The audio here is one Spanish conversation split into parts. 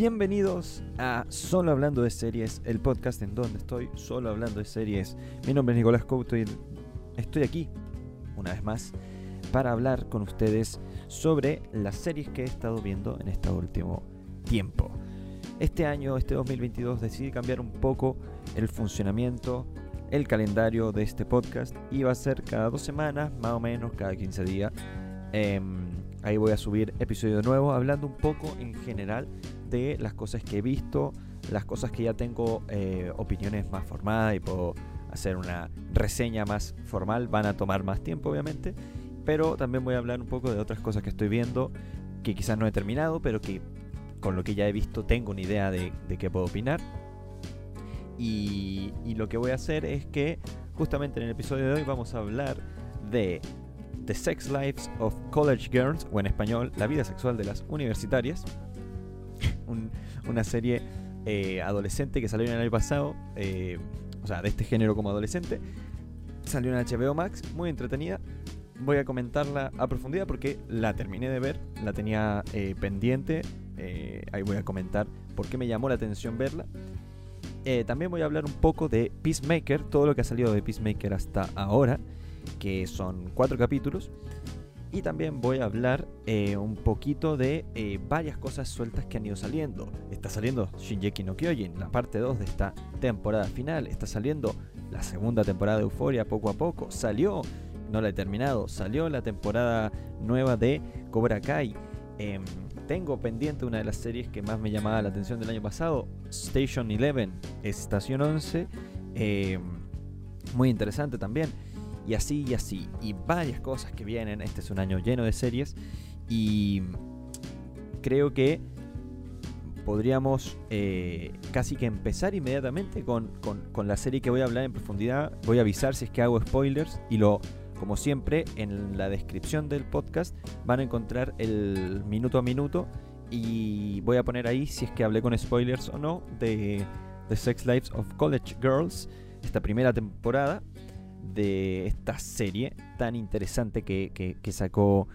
Bienvenidos a Solo Hablando de Series, el podcast en donde estoy solo hablando de series. Mi nombre es Nicolás Couto y estoy aquí, una vez más, para hablar con ustedes sobre las series que he estado viendo en este último tiempo. Este año, este 2022, decidí cambiar un poco el funcionamiento, el calendario de este podcast va a ser cada dos semanas, más o menos, cada 15 días. Em, ahí voy a subir episodio nuevo hablando un poco en general de las cosas que he visto, las cosas que ya tengo eh, opiniones más formadas y puedo hacer una reseña más formal. Van a tomar más tiempo, obviamente. Pero también voy a hablar un poco de otras cosas que estoy viendo que quizás no he terminado, pero que con lo que ya he visto tengo una idea de, qué puedo opinar. Y, lo que voy a hacer es que justamente en el episodio de hoy vamos a hablar de The Sex Lives of College Girls, o en español, La vida sexual de las universitarias. Una serie eh, adolescente que salió en el año pasado, eh, o sea, de este género como adolescente. Salió en HBO Max, muy entretenida. Voy a comentarla a profundidad porque la terminé de ver, la tenía eh, pendiente. ahí voy a comentar por qué me llamó la atención verla. también voy a hablar un poco de Peacemaker, todo lo que ha salido de Peacemaker hasta ahora, que son cuatro capítulos. Y también voy a hablar eh, un poquito de eh, varias cosas sueltas que han ido saliendo. Está saliendo Shinjeki no Kyojin, la parte 2 de esta temporada final. Está saliendo la segunda temporada de Euforia poco a poco. Salió, no la he terminado, salió la temporada nueva de Cobra Kai. Em, tengo pendiente una de las series que más me llamaba la atención del año pasado, Station 11, Estación 11. Em, muy interesante también y así y así. Y varias cosas que vienen. Este es un año lleno de series. Y creo que podríamos eh, casi que empezar inmediatamente con, la serie que voy a hablar en profundidad. Voy a avisar si es que hago spoilers y lo, como siempre, en la descripción del podcast van a encontrar el minuto a minuto y voy a poner ahí si es que hablé con spoilers o no de The Sex Lives of College Girls, esta primera temporada de esta serie tan interesante que, sacó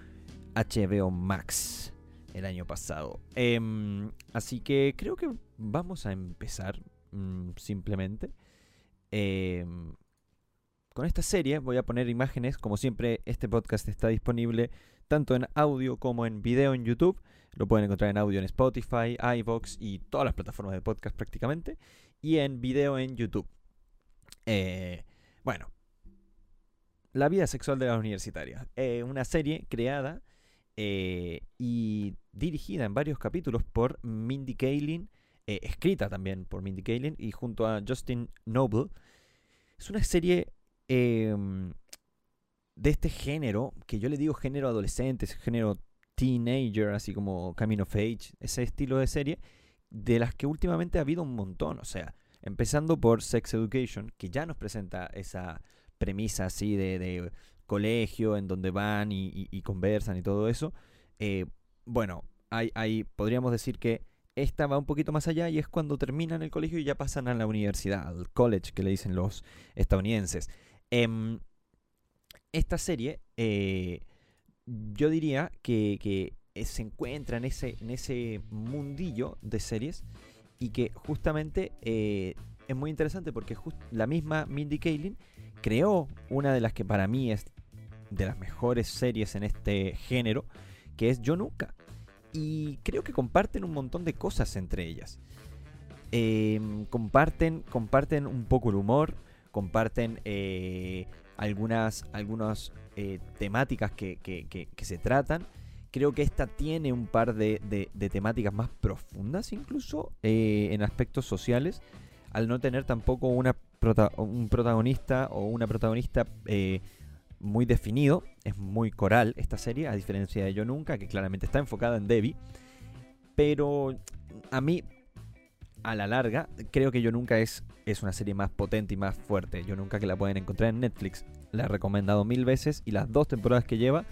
HBO Max el año pasado. Em, así que creo que vamos a empezar mm, simplemente. Em, con esta serie voy a poner imágenes, como siempre este podcast está disponible tanto en audio como en video en YouTube. Lo pueden encontrar en audio en Spotify, iVoox y todas las plataformas de podcast prácticamente. Y en video en YouTube. Eh, bueno, la vida sexual de las universitarias. Eh, una serie creada eh, y dirigida en varios capítulos por Mindy Kaling, eh, escrita también por Mindy Kaling y junto a Justin Noble. Es una serie em, de este género, que yo le digo género adolescente, género teenager, así como Coming of Age, ese estilo de serie, de las que últimamente ha habido un montón. O sea, empezando por Sex Education, que ya nos presenta esa premisa así de, colegio en donde van y, conversan y todo eso. Eh, bueno, hay, podríamos decir que esta va un poquito más allá y es cuando terminan el colegio y ya pasan a la universidad, al college que le dicen los estadounidenses. Em, esta serie, eh, yo diría que, se encuentra en ese, en ese mundillo de series y que justamente eh, es muy interesante porque la misma Mindy Kaling creó una de las que para mí es de las mejores series en este género, que es Yo Nunca. Y creo que comparten un montón de cosas entre ellas. Em, comparten, comparten un poco el humor, comparten eh, algunas, algunas eh, temáticas que, se tratan. Creo que esta tiene un par de, temáticas más profundas incluso eh, en aspectos sociales, al no tener tampoco una un protagonista o una protagonista eh, muy definido. Es muy coral esta serie, a diferencia de Yo Nunca, que claramente está enfocada en Debbie. Pero a mí, a la larga, creo que Yo Nunca es, es una serie más potente y más fuerte. Yo Nunca que la pueden encontrar en Netflix. La he recomendado mil veces y las dos temporadas que lleva,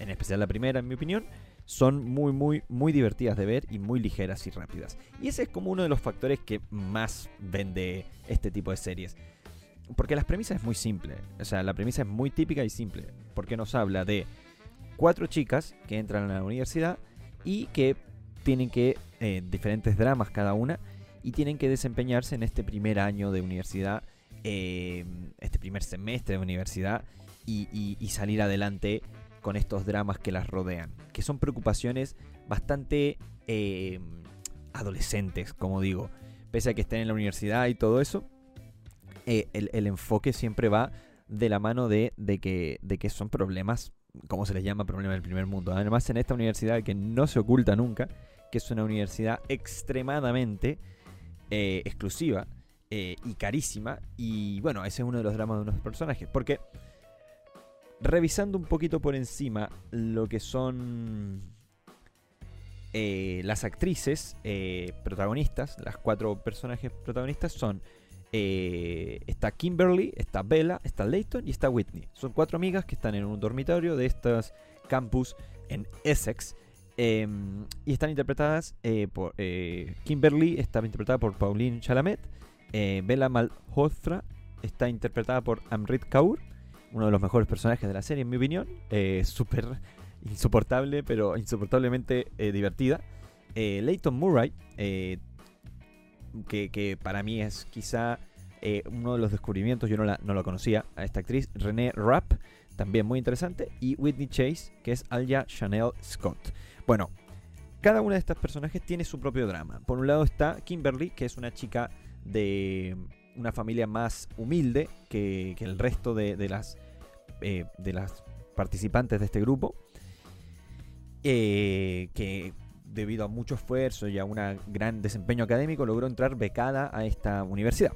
en especial la primera en mi opinión, son muy, muy, muy divertidas de ver y muy ligeras y rápidas. Y ese es como uno de los factores que más vende este tipo de series. Porque la premisa es muy simple. O sea, la premisa es muy típica y simple. Porque nos habla de cuatro chicas que entran a la universidad y que tienen que eh, diferentes dramas cada una y tienen que desempeñarse en este primer año de universidad, eh, este primer semestre de universidad y, salir adelante con estos dramas que las rodean, que son preocupaciones bastante eh, adolescentes, como digo, pese a que estén en la universidad y todo eso, el, enfoque siempre va de la mano de, que, de que son problemas como se les llama, problemas del primer mundo. Además, en esta universidad que no se oculta nunca, que es una universidad extremadamente eh, exclusiva eh, y carísima. Y bueno, ese es uno de los dramas de unos personajes. Porque revisando un poquito por encima lo que son eh, las actrices protagonistas, las cuatro personajes protagonistas son eh, está Kimberly, está Bella, está Layton y está Whitney. Son cuatro amigas que están en un dormitorio de estos campus en Essex. Em, y están interpretadas eh, por eh, Kimberly, está interpretada por Pauline Chalamet. Bella Malhotra está interpretada por Amrit Kaur, uno de los mejores personajes de la serie, en mi opinión. Súper insoportable, pero insoportablemente divertida. Layton Murray que, para mí es quizá eh, uno de los descubrimientos, yo no la, no conocía a esta actriz, René Rapp, también muy interesante, y Whitney Chase, que es Alia Chanel Scott. Bueno, cada una de estas personajes tiene su propio drama. Por un lado está Kimberly, que es una chica de una familia más humilde que, el resto de, las, eh, de las participantes de este grupo. Eh, que debido a mucho esfuerzo y a un gran desempeño académico, logró entrar becada a esta universidad.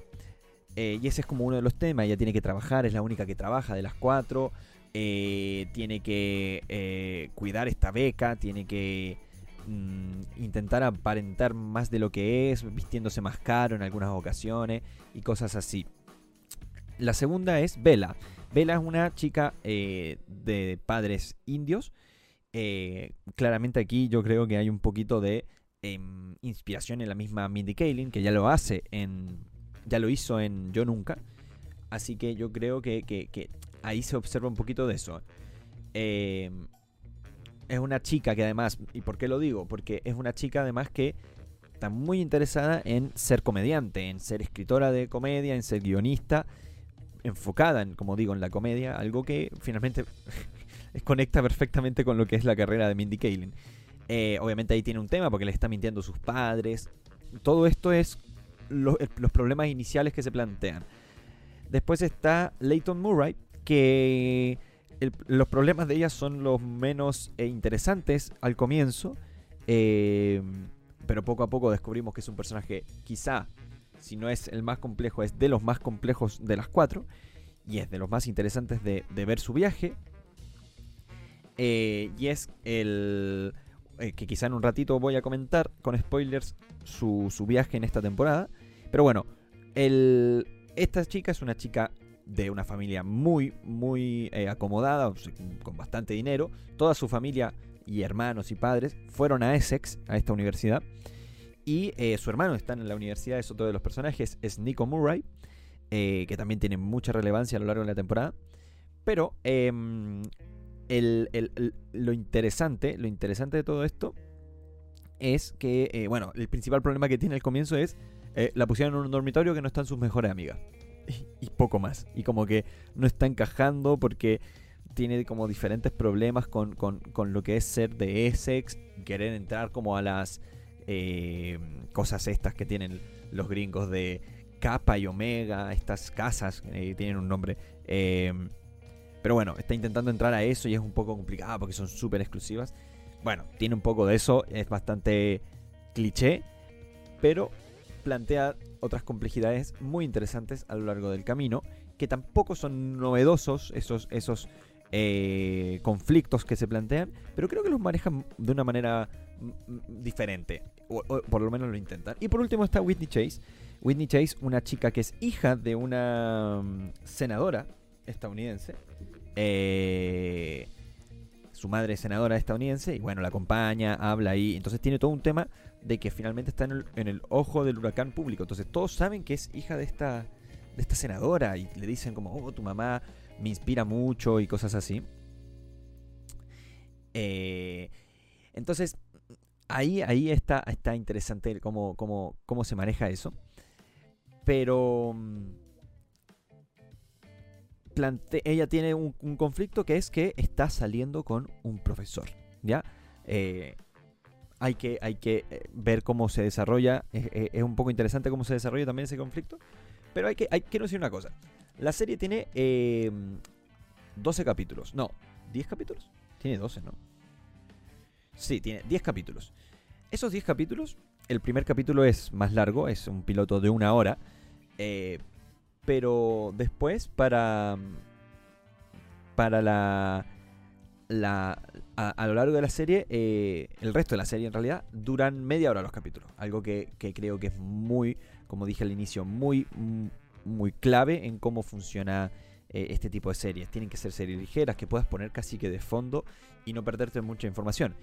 Eh, y ese es como uno de los temas, ella tiene que trabajar, es la única que trabaja de las cuatro, tiene que cuidar esta beca, tiene que mm, intentar aparentar más de lo que es, vistiéndose más caro en algunas ocasiones y cosas así. La segunda es Bella. Bella es una chica de padres indios eh, claramente aquí yo creo que hay un poquito de em, inspiración en la misma Mindy Kaling, que ya lo hace en. ya lo hizo en Yo Nunca. Así que yo creo que, ahí se observa un poquito de eso. Em, es una chica que además, ¿y por qué lo digo? Porque es una chica además que está muy interesada en ser comediante, en ser escritora de comedia, en ser guionista, enfocada en, como digo, en la comedia, algo que finalmente conecta perfectamente con lo que es la carrera de Mindy Kaling. Eh, obviamente ahí tiene un tema porque le está mintiendo a sus padres. Todo esto es los problemas iniciales que se plantean. Después está Leighton Murray, que los problemas de ella son los menos eh, interesantes al comienzo. Eh, pero poco a poco descubrimos que es un personaje quizá, si no es el más complejo, es de los más complejos de las cuatro. Y es de los más interesantes de ver su viaje. Eh, y es el eh, que quizá en un ratito voy a comentar con spoilers su, viaje en esta temporada. Pero bueno, el, esta chica es una chica de una familia muy, muy eh, acomodada, con bastante dinero. Toda su familia y hermanos y padres fueron a Essex, a esta universidad. Y su hermano está en la universidad, es otro de los personajes, es Nico Murray, que también tiene mucha relevancia a lo largo de la temporada. Pero em, lo interesante, lo interesante de todo esto es que, eh, bueno, el principal problema que tiene al comienzo es eh, la pusieron en un dormitorio que no están sus mejores amigas. Y, poco más. Y como que no está encajando porque tiene como diferentes problemas con, lo que es ser de Essex, querer entrar como a las eh, cosas estas que tienen los gringos de Kappa y Omega, estas casas, tienen un nombre. Pero bueno, está intentando entrar a eso y es un poco complicado porque son súper exclusivas. Bueno, tiene un poco de eso, es bastante cliché, pero plantea otras complejidades muy interesantes a lo largo del camino, que tampoco son novedosos esos, esos eh, conflictos que se plantean, pero creo que los manejan de una manera diferente, o, por lo menos lo intentan. Y por último está Whitney Chase. Whitney Chase, una chica que es hija de una mm, senadora estadounidense, eh, su madre es senadora estadounidense y bueno, la acompaña, habla ahí. Entonces tiene todo un tema de que finalmente está en el, ojo del huracán público. Entonces todos saben que es hija de esta, de esta senadora y le dicen como, oh, tu mamá me inspira mucho y cosas así. Eh, entonces, ahí, ahí está, está interesante cómo, cómo, cómo se maneja eso. Pero mm, ella tiene un, conflicto que es que está saliendo con un profesor. ¿Ya? Eh, hay que, hay que eh, ver cómo se desarrolla. Es, un poco interesante cómo se desarrolla también ese conflicto. Pero hay que, hay, quiero decir una cosa. La serie tiene 12 capítulos. No, 10 capítulos. Tiene 12, ¿no? Sí, tiene 10 capítulos. Esos 10 capítulos, el primer capítulo es más largo, es un piloto de una hora. Eh, pero después, para. Para la. la a, lo largo de la serie, eh, el resto de la serie en realidad, duran media hora los capítulos. Algo que, creo que es muy, como dije al inicio, muy, muy clave en cómo funciona eh, este tipo de series. Tienen que ser series ligeras que puedas poner casi que de fondo y no perderte mucha información.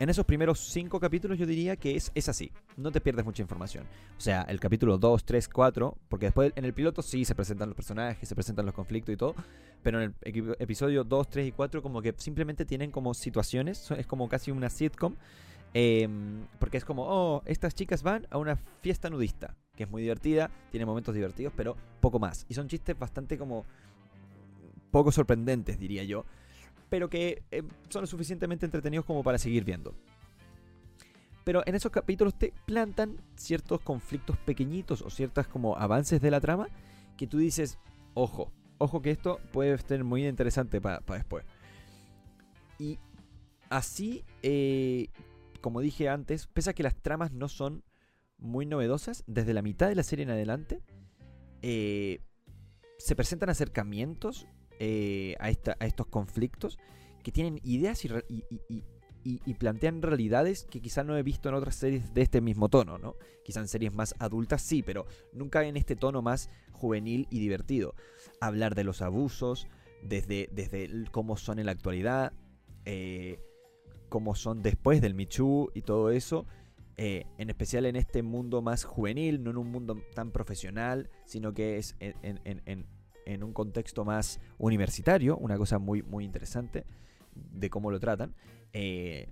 En esos primeros cinco capítulos yo diría que es, es así, no te pierdes mucha información. O sea, el capítulo 2, 3, 4, porque después en el piloto sí se presentan los personajes, se presentan los conflictos y todo, pero en el episodio 2, 3 y 4 como que simplemente tienen como situaciones, es como casi una sitcom, em, porque es como, oh, estas chicas van a una fiesta nudista, que es muy divertida, tiene momentos divertidos, pero poco más. Y son chistes bastante como poco sorprendentes, diría yo pero que eh, son lo suficientemente entretenidos como para seguir viendo. Pero en esos capítulos te plantan ciertos conflictos pequeñitos o ciertas como avances de la trama que tú dices, ojo, ojo que esto puede ser muy interesante para después. Y así, eh, como dije antes, pese a que las tramas no son muy novedosas, desde la mitad de la serie en adelante, eh, se presentan acercamientos eh, a, estos conflictos que tienen ideas y, plantean realidades que quizá no he visto en otras series de este mismo tono, ¿no? Quizá en series más adultas sí, pero nunca en este tono más juvenil y divertido. Hablar de los abusos, desde, desde cómo son en la actualidad, eh, cómo son después del Michu y todo eso. Eh, en especial en este mundo más juvenil, no en un mundo tan profesional, sino que es en un contexto más universitario, una cosa muy, muy interesante de cómo lo tratan. Eh,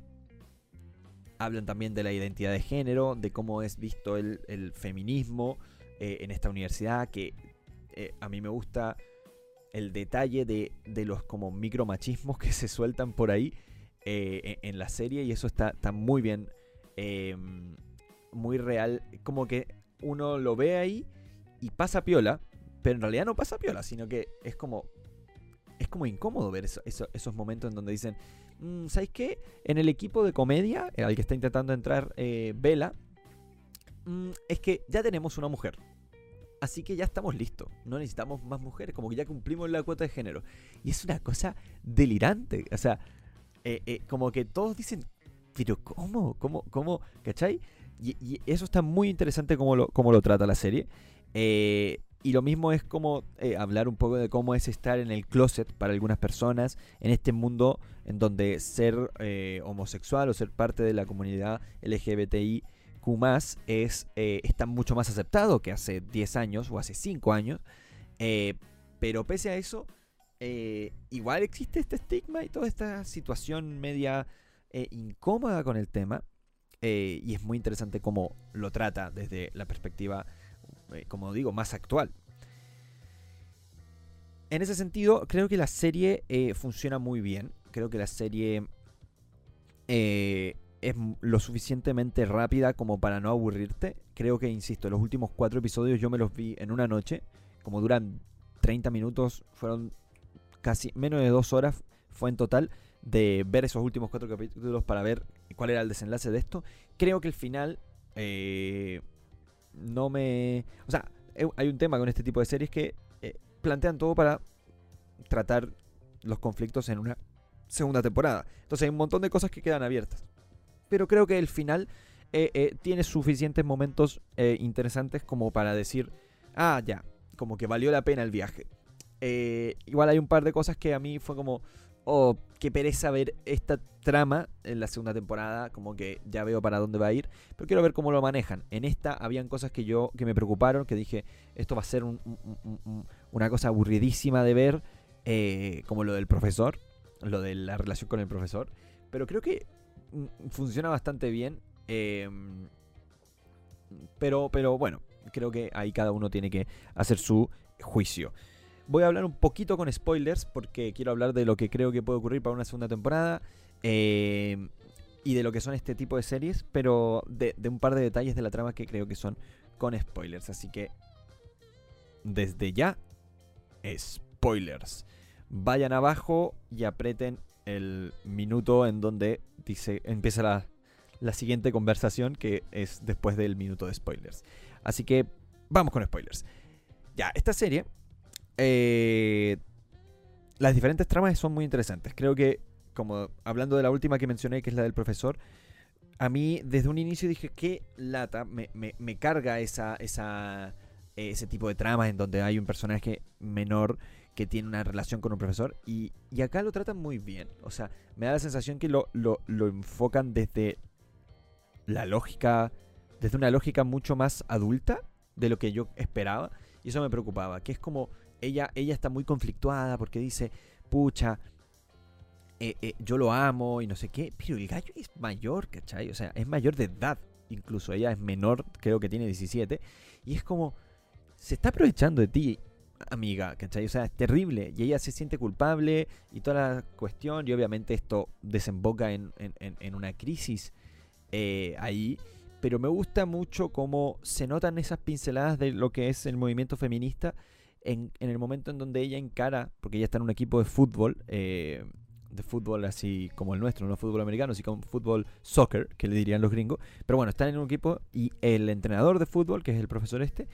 hablan también de la identidad de género, de cómo es visto el, feminismo eh, en esta universidad, que eh, a mí me gusta el detalle de, los como micromachismos que se sueltan por ahí en, la serie y eso está, está muy bien, muy real, como que uno lo ve ahí y pasa piola, pero en realidad no pasa piola, sino que es como. Es como incómodo ver esos momentos en donde dicen. Mm, ¿Sabéis qué? En el equipo de comedia, eh, al que está intentando entrar eh, Vela, mm, es que ya tenemos una mujer. Así que ya estamos listos. No necesitamos más mujeres. Como que ya cumplimos la cuota de género. Y es una cosa delirante. O sea, eh, como que todos dicen, pero ¿cómo? ¿Cómo? ¿Cómo? ¿Cachai? Y, eso está muy interesante como lo, como lo trata la serie. Eh, y lo mismo es como eh, hablar un poco de cómo es estar en el closet para algunas personas en este mundo en donde ser eh, homosexual o ser parte de la comunidad LGBTIQ es, eh, está mucho más aceptado que hace 10 años o hace 5 años. pero pese a eso, igual existe este estigma y toda esta situación media incómoda con el tema. y es muy interesante cómo lo trata desde la perspectiva como digo, más actual. En ese sentido, creo que la serie eh, funciona muy bien. Creo que la serie eh, es lo suficientemente rápida como para no aburrirte. Creo que, insisto, los últimos cuatro episodios yo me los vi en una noche. Como duran 30 minutos, fueron casi menos de dos horas fue en total de ver esos últimos cuatro capítulos para ver cuál era el desenlace de esto. Creo que el final no me... O sea, hay un tema con este tipo de series que eh, plantean todo para tratar los conflictos en una segunda temporada. Entonces hay un montón de cosas que quedan abiertas. Pero creo que el final eh, eh, tiene suficientes momentos interesantes como para decir, ah, ya, como que valió la pena el viaje. igual hay un par de cosas que a mí fue como, oh, qué pereza ver esta trama en la segunda temporada, como que ya veo para dónde va a ir, pero quiero ver cómo lo manejan. En esta habían cosas que yo que me preocuparon, que dije, esto va a ser una cosa aburridísima de ver, eh, como lo del profesor, lo de la relación con el profesor, pero creo que mm, funciona bastante bien Em, pero, pero bueno, creo que ahí cada uno tiene que hacer su juicio. Voy a hablar un poquito con spoilers porque quiero hablar de lo que creo que puede ocurrir para una segunda temporada. Em, y de lo que son este tipo de series, pero de, un par de detalles de la trama que creo que son con spoilers. Así que, desde ya, spoilers. Vayan abajo y aprieten el minuto en donde dice, empieza la, la siguiente conversación, que es después del minuto de spoilers. Así que, vamos con spoilers. Ya, esta serie eh, las diferentes tramas son muy interesantes. Creo que como hablando de la última que mencioné, que es la del profesor, a mí desde un inicio dije, qué lata, me, me, carga esa, esa, ese tipo de tramas en donde hay un personaje menor que tiene una relación con un profesor y, y acá lo tratan muy bien. O sea, me da la sensación que lo, lo, lo enfocan desde la lógica, desde una lógica mucho más adulta de lo que yo esperaba y eso me preocupaba, que es como ella, ella está muy conflictuada porque dice, pucha, eh, eh, yo lo amo y no sé qué, pero el gallo es mayor, ¿cachai? O sea, es mayor de edad, incluso ella es menor, creo que tiene 17, y es como, se está aprovechando de ti, amiga, ¿cachai? O sea, es terrible, y ella se siente culpable y toda la cuestión, y obviamente esto desemboca en, una crisis eh, ahí, pero me gusta mucho cómo se notan esas pinceladas de lo que es el movimiento feminista en, el momento en donde ella encara, porque ella está en un equipo de fútbol, eh, de fútbol así como el nuestro, no fútbol americano, sino fútbol soccer, que le dirían los gringos. Pero bueno, están en un equipo y el entrenador de fútbol, que es el profesor este,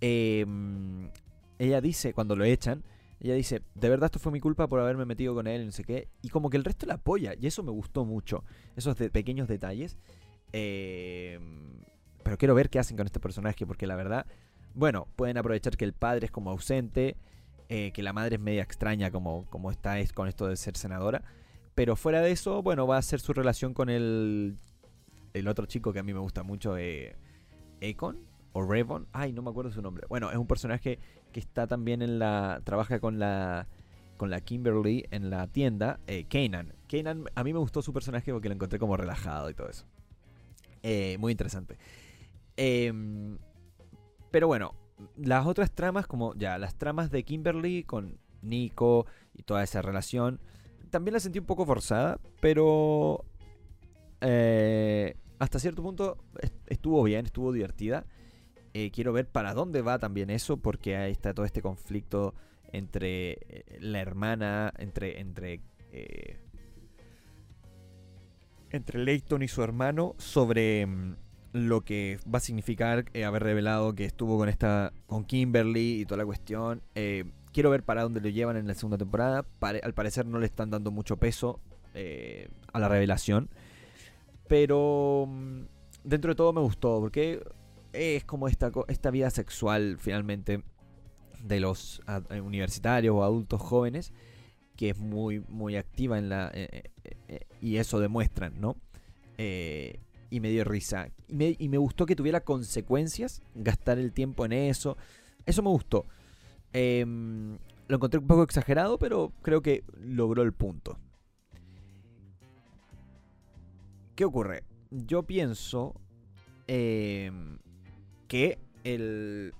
em, ella dice, cuando lo echan, ella dice, de verdad esto fue mi culpa por haberme metido con él no sé qué. Y como que el resto la apoya, y eso me gustó mucho, esos pequeños detalles. Em, pero quiero ver qué hacen con este personaje, porque la verdad, bueno, pueden aprovechar que el padre es como ausente eh, que la madre es media extraña como, como está es con esto de ser senadora. Pero fuera de eso, bueno, va a ser su relación con el, el otro chico que a mí me gusta mucho, eh, Akon o Revon. Ay, no me acuerdo su nombre. Bueno, es un personaje que está también en la... Trabaja con la con la Kimberly en la tienda, eh, Kanan. Kanan, a mí me gustó su personaje porque lo encontré como relajado y todo eso. Eh, muy interesante. Em, pero bueno, las otras tramas, como ya las tramas de Kimberly con Nico y toda esa relación, también la sentí un poco forzada, pero eh, hasta cierto punto estuvo bien, estuvo divertida. Eh, quiero ver para dónde va también eso, porque ahí está todo este conflicto entre eh, la hermana, entre, entre, entre Leighton y su hermano sobre mm, lo que va a significar eh, haber revelado que estuvo con esta con Kimberly y toda la cuestión. Eh, quiero ver para dónde lo llevan en la segunda temporada. al parecer no le están dando mucho peso eh, a la revelación. Pero mm, dentro de todo me gustó porque es como esta, esta vida sexual finalmente de los universitarios o adultos jóvenes que es muy, muy activa en la... y eso demuestran, ¿no? Y me dio risa. Y me, gustó que tuviera consecuencias gastar el tiempo en eso. Eso me gustó. Em, lo encontré un poco exagerado, pero creo que logró el punto. ¿Qué ocurre? Yo pienso em, que el...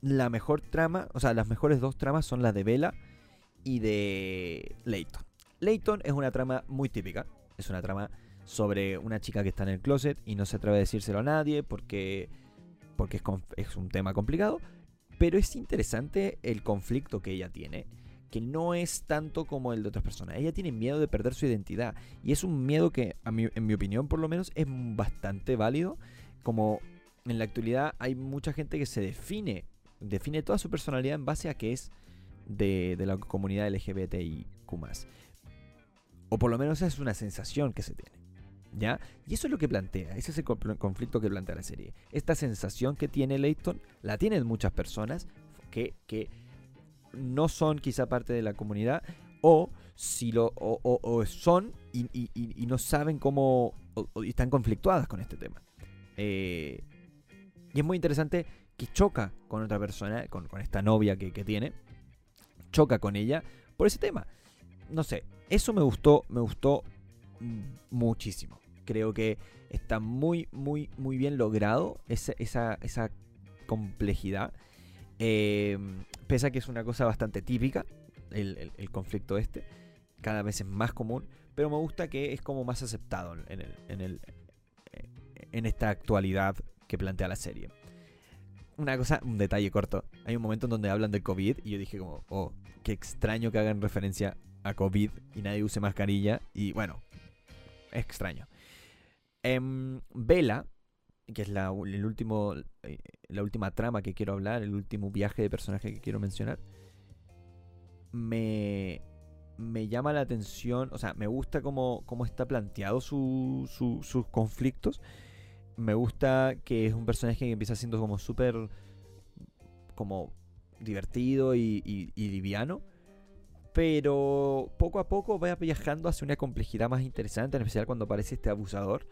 La mejor trama, o sea, las mejores dos tramas son las de Bella y de Leighton. Leighton es una trama muy típica, es una trama sobre una chica que está en el closet y no se atreve a decírselo a nadie porque, porque es, un tema complicado. Pero es interesante el conflicto que ella tiene, que no es tanto como el de otras personas. Ella tiene miedo de perder su identidad. Y es un miedo que, en mi opinión por lo menos, es bastante válido. Como en la actualidad hay mucha gente que se define, define toda su personalidad en base a que es de, de la comunidad LGBTIQ. O por lo menos esa es una sensación que se tiene. ¿Ya? Y eso es lo que plantea, ese es el conflicto que plantea la serie. Esta sensación que tiene Leighton la tienen muchas personas que, que no son quizá parte de la comunidad o si lo o, son y, no saben cómo o, están conflictuadas con este tema. Eh, y es muy interesante que choca con otra persona, con, esta novia que, que tiene, choca con ella por ese tema. No sé, eso me gustó, me gustó muchísimo. Creo que está muy, muy, muy bien logrado esa, esa, complejidad. Em, pese a que es una cosa bastante típica, el, conflicto este. Cada vez es más común. Pero me gusta que es como más aceptado en, el, en, el, en esta actualidad que plantea la serie. Una cosa, un detalle corto. Hay un momento en donde hablan de COVID y yo dije como, oh, qué extraño que hagan referencia COVID y nadie use mascarilla. Y bueno, es extraño. Em, Vela, que es la, el último, eh, la última trama que quiero hablar, el último viaje de personaje que quiero mencionar, me, me llama la atención, o sea, me gusta cómo, cómo está planteado sus conflictos. Me gusta que es un personaje que empieza siendo como súper como divertido y liviano pero poco a poco va viajando hacia una complejidad más interesante, en especial cuando aparece este abusador,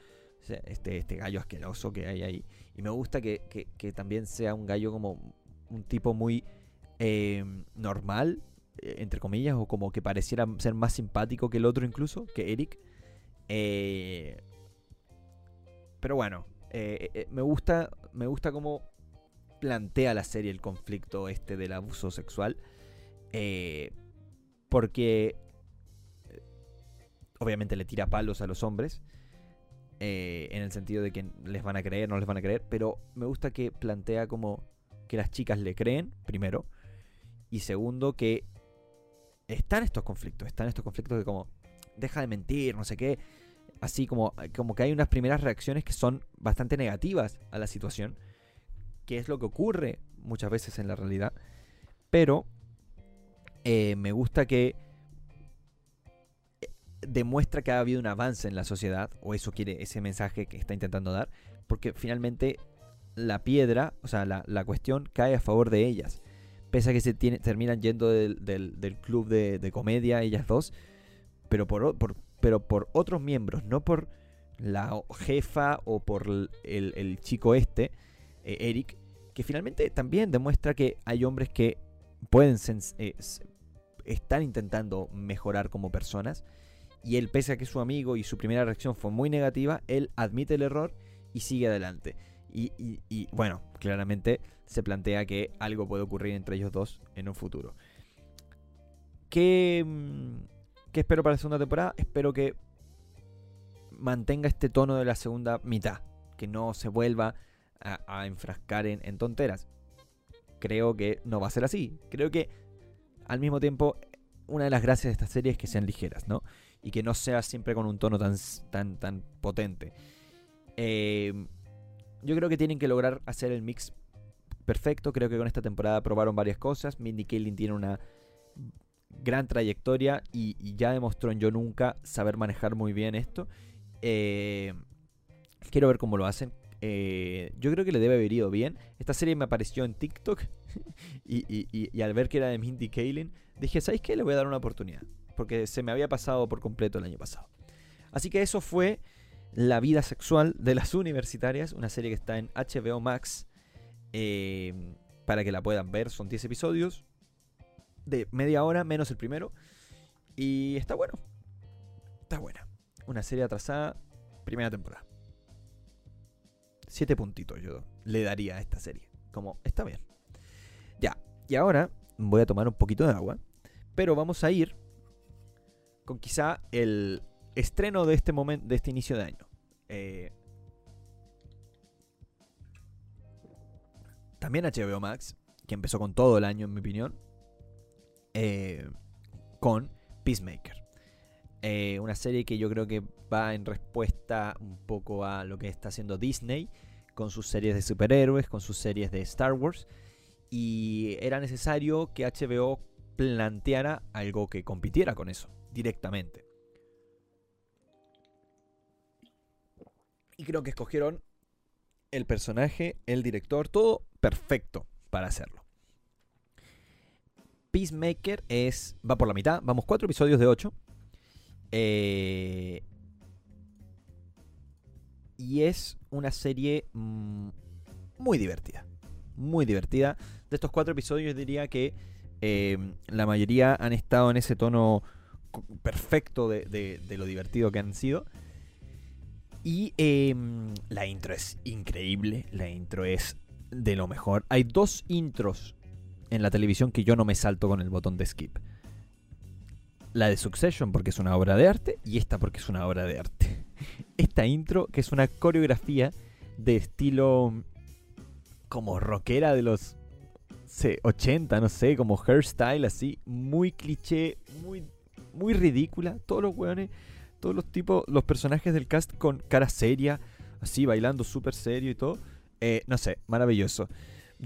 este, este gallo asqueroso que hay ahí. Y me gusta que, también sea un gallo como un tipo muy em, normal, eh, entre comillas, o como que pareciera ser más simpático que el otro incluso, que Eric. Eh, pero bueno, eh, me gusta, me gusta cómo plantea la serie el conflicto este del abuso sexual. Porque eh, obviamente le tira palos a los hombres. Eh, en el sentido de que les van a creer, no les van a creer. Pero me gusta que plantea como que las chicas le creen, primero. Y segundo, que están estos conflictos. Están estos conflictos de como, deja de mentir, no sé qué. Así como, como que hay unas primeras reacciones que son bastante negativas a la situación. Que es lo que ocurre muchas veces en la realidad. Pero eh, me gusta que eh, demuestra que ha habido un avance en la sociedad, o eso quiere ese mensaje que está intentando dar, porque finalmente la piedra, o sea, la, cuestión cae a favor de ellas. Pese a que se terminan yendo del, club de, comedia, ellas dos, pero por, pero por otros miembros, no por la jefa o por el, chico este, eh, Eric, que finalmente también demuestra que hay hombres que pueden están intentando mejorar como personas. Y él, pese a que su amigo y su primera reacción fue muy negativa, él admite el error y sigue adelante. Y, bueno, claramente se plantea que algo puede ocurrir entre ellos dos en un futuro. ¿Qué, mm, qué espero para la segunda temporada? Espero que mantenga este tono de la segunda mitad. Que no se vuelva a, enfrascar en, en tonteras. Creo que no va a ser así. Creo que al mismo tiempo, una de las gracias de esta serie es que sean ligeras, ¿no? Y que no sea siempre con un tono tan, tan, tan potente. Em, yo creo que tienen que lograr hacer el mix perfecto. Creo que con esta temporada probaron varias cosas. Mindy Kaling tiene una gran trayectoria y, ya demostró en Yo Nunca saber manejar muy bien esto. Eh, quiero ver cómo lo hacen. Eh, yo creo que le debe haber ido bien. Esta serie me apareció en TikTok y, al ver que era de Mindy Kaling, dije, ¿sabéis qué? Le voy a dar una oportunidad. Porque se me había pasado por completo el año pasado. Así que eso fue La vida sexual de las universitarias, una serie que está en HBO Max. Eh, para que la puedan ver, son 10 episodios de media hora, menos el primero. Y está bueno. Está buena. Una serie atrasada, primera temporada. Siete puntitos yo le daría a esta serie. Como, está bien. Ya, y ahora voy a tomar un poquito de agua. Pero vamos a ir con quizá el estreno de este momento, de este inicio de año. Eh, también HBO Max, que empezó con todo el año en mi opinión, eh, con Peacemaker. Eh, una serie que yo creo que va en respuesta un poco a lo que está haciendo Disney con sus series de superhéroes, con sus series de Star Wars. Y era necesario que HBO planteara algo que compitiera con eso directamente. Y creo que escogieron el personaje, el director, todo perfecto para hacerlo. Peacemaker es. va por la mitad. Vamos cuatro episodios de ocho. Eh, y es una serie mm, muy divertida. Muy divertida. De estos cuatro episodios diría que em, la mayoría han estado en ese tono perfecto de, lo divertido que han sido. Y em, la intro es increíble, la intro es de lo mejor. Hay dos intros en la televisión que yo no me salto con el botón de skip. La de Succession porque es una obra de arte y esta porque es una obra de arte. Esta intro que es una coreografía de estilo como rockera de los 80, no sé, como hairstyle así, muy cliché, muy, muy ridícula. Todos los weones, todos los tipos, los personajes del cast con cara seria, así bailando súper serio y todo. Eh, no sé, maravilloso.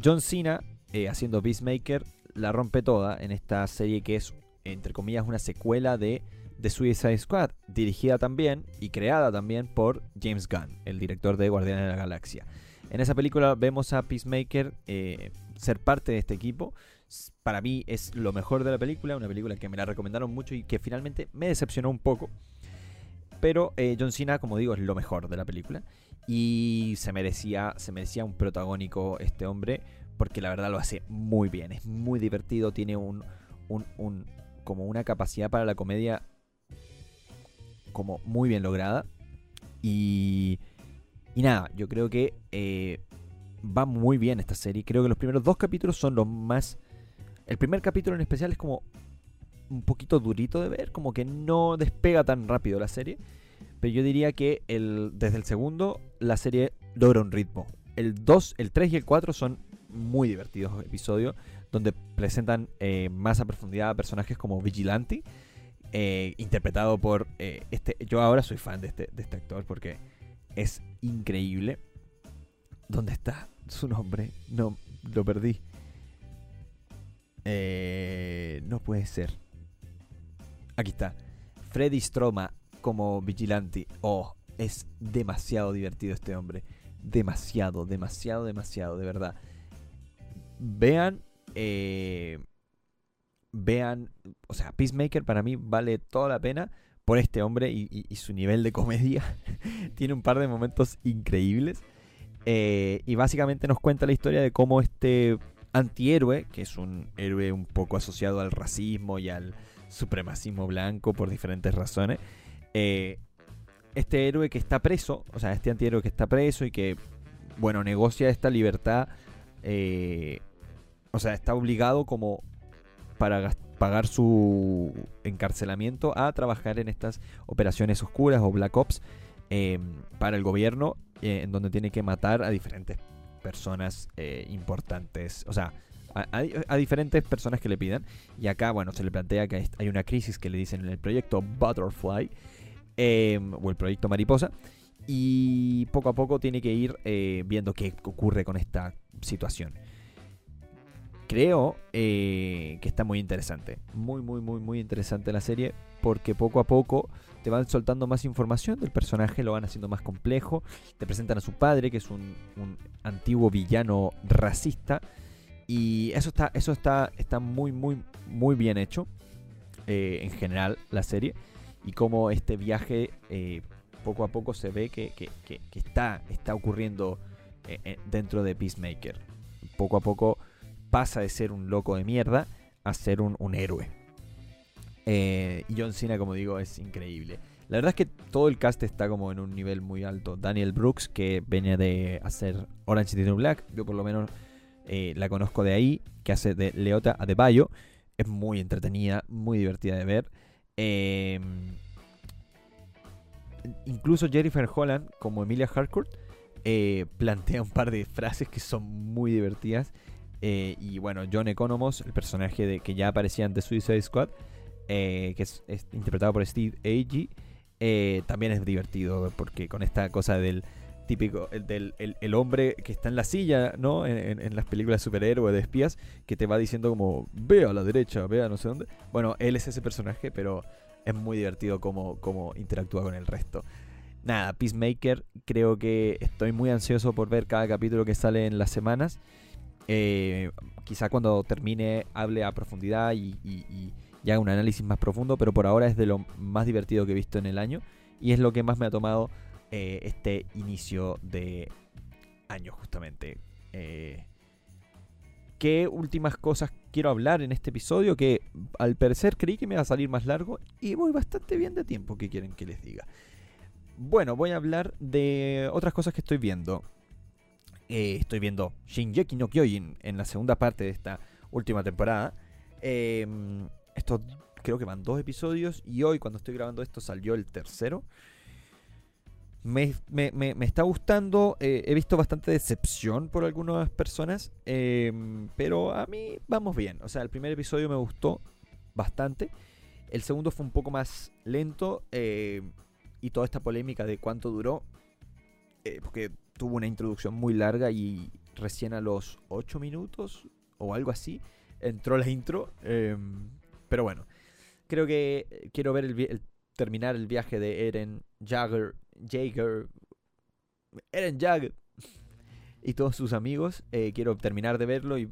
John Cena, eh, haciendo Peacemaker, la rompe toda en esta serie que es, entre comillas, una secuela de The Suicide Squad, dirigida también y creada también por James Gunn, el director de Guardianes de la Galaxia. En esa película vemos a Peacemaker eh, ser parte de este equipo. Para mí es lo mejor de la película, una película que me la recomendaron mucho y que finalmente me decepcionó un poco. Pero eh, John Cena, como digo, es lo mejor de la película. Y se merecía, se merecía un protagónico este hombre, porque la verdad lo hace muy bien. Es muy divertido, tiene un, un, como una capacidad para la comedia como muy bien lograda. Y y nada, yo creo que eh, va muy bien esta serie. Creo que los primeros dos capítulos son los más... El primer capítulo en especial es como un poquito durito de ver, como que no despega tan rápido la serie. Pero yo diría que el, desde el segundo la serie logra un ritmo. El 2, el 3 y el 4 son muy divertidos episodios donde presentan eh, más a profundidad a personajes como Vigilante, eh, interpretado por este... Yo ahora soy fan de este, de este actor porque es increíble. ¿Dónde está su nombre? No, lo perdí. Eh, no puede ser. Aquí está. Freddy Stroma como vigilante. Oh, es demasiado divertido este hombre. Demasiado, demasiado, demasiado, de verdad. Vean. Eh, vean. O sea, Peacemaker para mí vale toda la pena por este hombre y, su nivel de comedia. Tiene un par de momentos increíbles. Eh, y básicamente nos cuenta la historia de cómo este antihéroe, que es un héroe un poco asociado al racismo y al supremacismo blanco por diferentes razones, eh, este héroe que está preso, o sea, este antihéroe que está preso y que, bueno, negocia esta libertad, eh, o sea, está obligado como para pagar su encarcelamiento a trabajar en estas operaciones oscuras o Black Ops em, para el gobierno, eh, en donde tiene que matar a diferentes personas eh, importantes, o sea, a, diferentes personas que le pidan. Y acá, bueno, se le plantea que hay una crisis que le dicen en el proyecto Butterfly em, o el proyecto Mariposa. Y poco a poco tiene que ir eh, viendo qué ocurre con esta situación creo eh, que está muy interesante. Muy, muy, muy, muy interesante la serie. Porque poco a poco te van soltando más información del personaje, lo van haciendo más complejo. Te presentan a su padre, que es un, antiguo villano racista. Y eso está, eso está, está muy, muy, muy bien hecho. Eh, en general, la serie. Y cómo este viaje eh, poco a poco se ve que, está, está ocurriendo dentro de Peacemaker. Poco a poco pasa de ser un loco de mierda a ser un, héroe. Eh, John Cena, como digo, es increíble. La verdad es que todo el cast está como en un nivel muy alto. Daniel Brooks, que venía de hacer Orange is the New Black, yo por lo menos eh, la conozco de ahí, que hace de Leota a Bayo. Es muy entretenida, muy divertida de ver. Em, incluso Jennifer Holland, como Emilia Harcourt, eh, plantea un par de frases que son muy divertidas. Eh, y bueno, John Economos, el personaje de, que ya aparecía en The Suicide Squad, eh, que es, interpretado por Steve Agee, eh, también es divertido porque con esta cosa del típico, el, del el, hombre que está en la silla, ¿no? En, las películas de superhéroes, de espías, que te va diciendo como, ve a la derecha, ve a no sé dónde. Bueno, él es ese personaje, pero es muy divertido como, como interactúa con el resto. Nada, Peacemaker, creo que estoy muy ansioso por ver cada capítulo que sale en las semanas. Eh, quizá cuando termine hable a profundidad y, haga un análisis más profundo, pero por ahora es de lo más divertido que he visto en el año y es lo que más me ha tomado eh, este inicio de año justamente. Eh, ¿Qué últimas cosas quiero hablar en este episodio? Que al parecer creí que me iba a salir más largo y voy bastante bien de tiempo. ¿Qué quieren que les diga? Bueno, voy a hablar de otras cosas que estoy viendo. Eh, estoy viendo Shinjeki no Kyojin en la segunda parte de esta última temporada. Em, estos creo que van dos episodios y hoy cuando estoy grabando esto salió el tercero. Me, está gustando, eh, he visto bastante decepción por algunas personas, em, pero a mí vamos bien. O sea, el primer episodio me gustó bastante. El segundo fue un poco más lento em, y toda esta polémica de cuánto duró, eh, porque tuvo una introducción muy larga y recién a los 8 minutos o algo así entró la intro. Em, pero bueno, creo que quiero ver el, terminar el viaje de Eren Jagger Jaeger, Eren Jagger y todos sus amigos. Eh, quiero terminar de verlo y,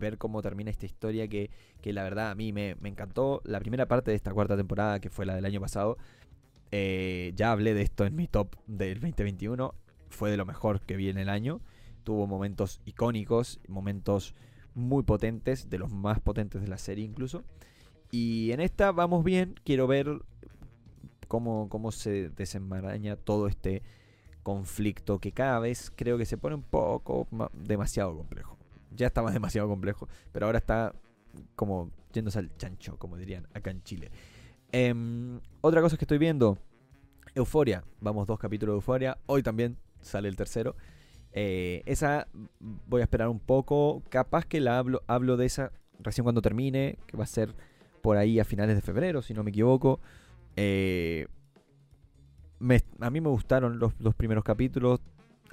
ver cómo termina esta historia que, la verdad a mí me, encantó. La primera parte de esta cuarta temporada, que fue la del año pasado, eh, ya hablé de esto en mi top del 2021. Fue de lo mejor que vi en el año. Tuvo momentos icónicos, momentos muy potentes, de los más potentes de la serie incluso. Y en esta vamos bien, quiero ver cómo, cómo se desenmaraña todo este conflicto que cada vez creo que se pone un poco demasiado complejo. Ya estaba demasiado complejo, pero ahora está como yéndose al chancho, como dirían acá en Chile. Em, otra cosa que estoy viendo, Euforia. Vamos dos capítulos de Euforia. Hoy también sale el tercero. Eh, esa voy a esperar un poco. Capaz que la hablo, hablo de esa recién cuando termine, que va a ser por ahí a finales de febrero, si no me equivoco. Eh, a mí me gustaron los, primeros capítulos.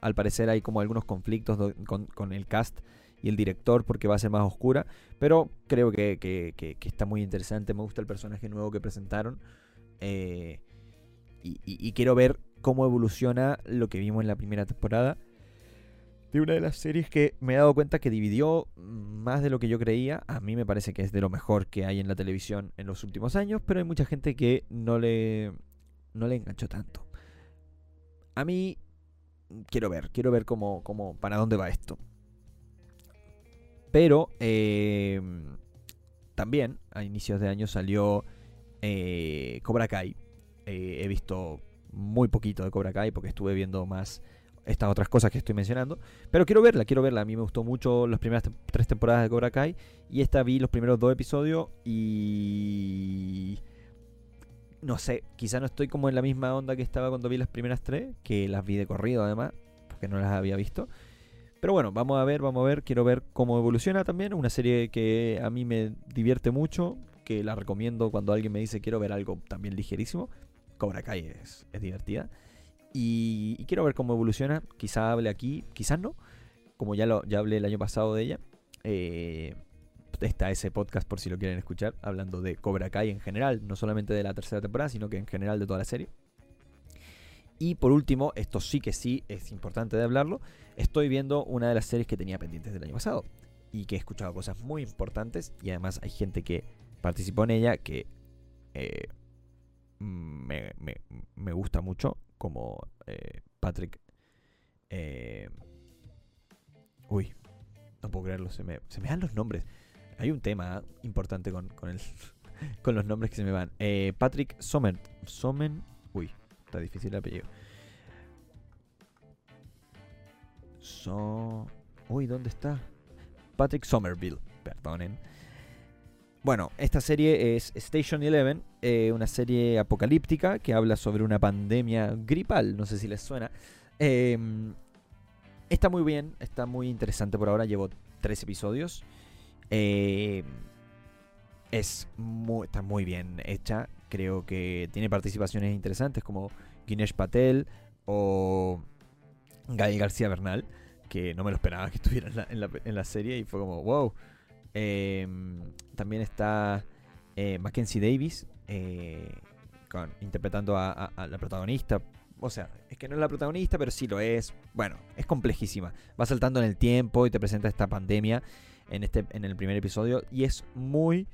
Al parecer hay como algunos conflictos con, el cast y el director porque va a ser más oscura. Pero creo que, está muy interesante. Me gusta el personaje nuevo que presentaron. Eh, y, quiero ver cómo evoluciona lo que vimos en la primera temporada. De una de las series que me he dado cuenta que dividió más de lo que yo creía. A mí me parece que es de lo mejor que hay en la televisión en los últimos años, pero hay mucha gente que no le, no le enganchó tanto. A mí quiero ver, quiero ver cómo, cómo para dónde va esto. Pero eh, también a inicios de año salió eh, Cobra Kai. Eh, he visto muy poquito de Cobra Kai porque estuve viendo más estas otras cosas que estoy mencionando. Pero quiero verla, quiero verla. A mí me gustó mucho las primeras tres temporadas de Cobra Kai. Y esta vi los primeros dos episodios y... No sé, quizá no estoy como en la misma onda que estaba cuando vi las primeras tres, que las vi de corrido además, porque no las había visto. Pero bueno, vamos a ver, vamos a ver, quiero ver cómo evoluciona también. Una serie que a mí me divierte mucho, que la recomiendo cuando alguien me dice quiero ver algo también ligerísimo. Cobra Kai es, divertida. Y, quiero ver cómo evoluciona. Quizá hable aquí, quizás no. Como ya, lo, ya hablé el año pasado de ella. Eh, está ese podcast por si lo quieren escuchar. Hablando de Cobra Kai en general. No solamente de la tercera temporada, sino que en general de toda la serie. Y por último, esto sí que sí es importante de hablarlo. Estoy viendo una de las series que tenía pendientes del año pasado. Y que he escuchado cosas muy importantes. Y además hay gente que participó en ella que eh, me, me, gusta mucho como eh, Patrick. Eh, uy, no puedo creerlo, se me, se me dan los nombres. Hay un tema importante con, con, el, con los nombres que se me van. Eh, Patrick Sommer. Somen. Uy, está difícil el apellido. So, uy, ¿dónde está? Patrick Somerville, perdonen. Bueno, esta serie es Station Eleven, eh, una serie apocalíptica que habla sobre una pandemia gripal, no sé si les suena. Em, está muy bien, está muy interesante por ahora, llevo tres episodios. Em, es muy, está muy bien hecha, creo que tiene participaciones interesantes como Guinesh Patel o Gael García Bernal, que no me lo esperaba que estuviera en la serie y fue como, wow. Em, también está eh, Mackenzie Davis eh, interpretando a, la protagonista. O sea, es que no es la protagonista, pero sí lo es. Bueno, es complejísima. Va saltando en el tiempo y te presenta esta pandemia en, este, en el primer episodio. Y es muy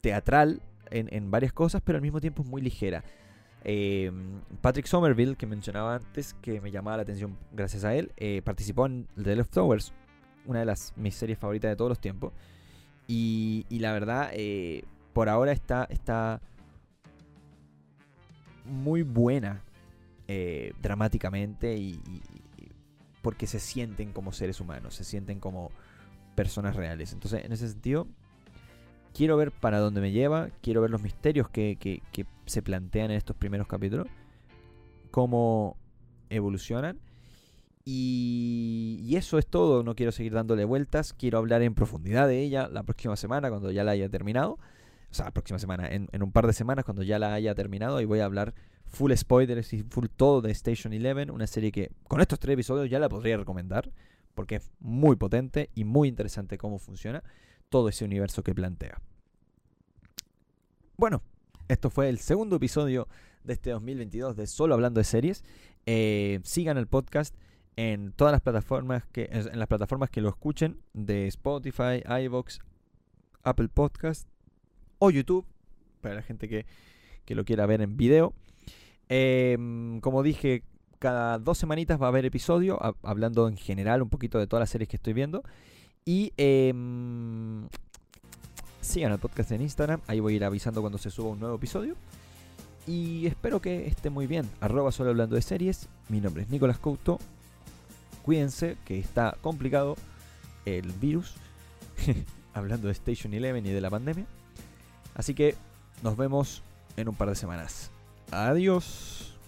teatral en, varias cosas, pero al mismo tiempo es muy ligera. Em, Patrick Somerville, que mencionaba antes, que me llamaba la atención gracias a él, eh, participó en The Leftovers, una de las mis series favoritas de todos los tiempos. Y, y la verdad, eh, por ahora está, está muy buena eh, dramáticamente y, porque se sienten como seres humanos, se sienten como personas reales. Entonces, en ese sentido, quiero ver para dónde me lleva, quiero ver los misterios que, que- que se plantean en estos primeros capítulos, cómo evolucionan. Y, y eso es todo, no quiero seguir dándole vueltas, quiero hablar en profundidad de ella la próxima semana cuando ya la haya terminado. O sea, la próxima semana, en, en un par de semanas cuando ya la haya terminado y voy a hablar full spoilers y full todo de Station Eleven, una serie que con estos tres episodios ya la podría recomendar porque es muy potente y muy interesante cómo funciona todo ese universo que plantea. Bueno, esto fue el segundo episodio de este 2022 de Solo Hablando de Series. Eh, sigan el podcast en todas las plataformas que en las plataformas que lo escuchen de Spotify, iVoox, Apple Podcast o YouTube para la gente que, que lo quiera ver en video. Em, como dije, cada dos semanitas va a haber episodio hablando en general un poquito de todas las series que estoy viendo. Y em, sigan el podcast en Instagram, ahí voy a ir avisando cuando se suba un nuevo episodio. Y espero que esté muy bien. Arroba solo hablando de series. Mi nombre es Nicolás Couto. Cuídense que está complicado el virus. hablando de Station Eleven y de la pandemia. Así que nos vemos en un par de semanas. Adiós.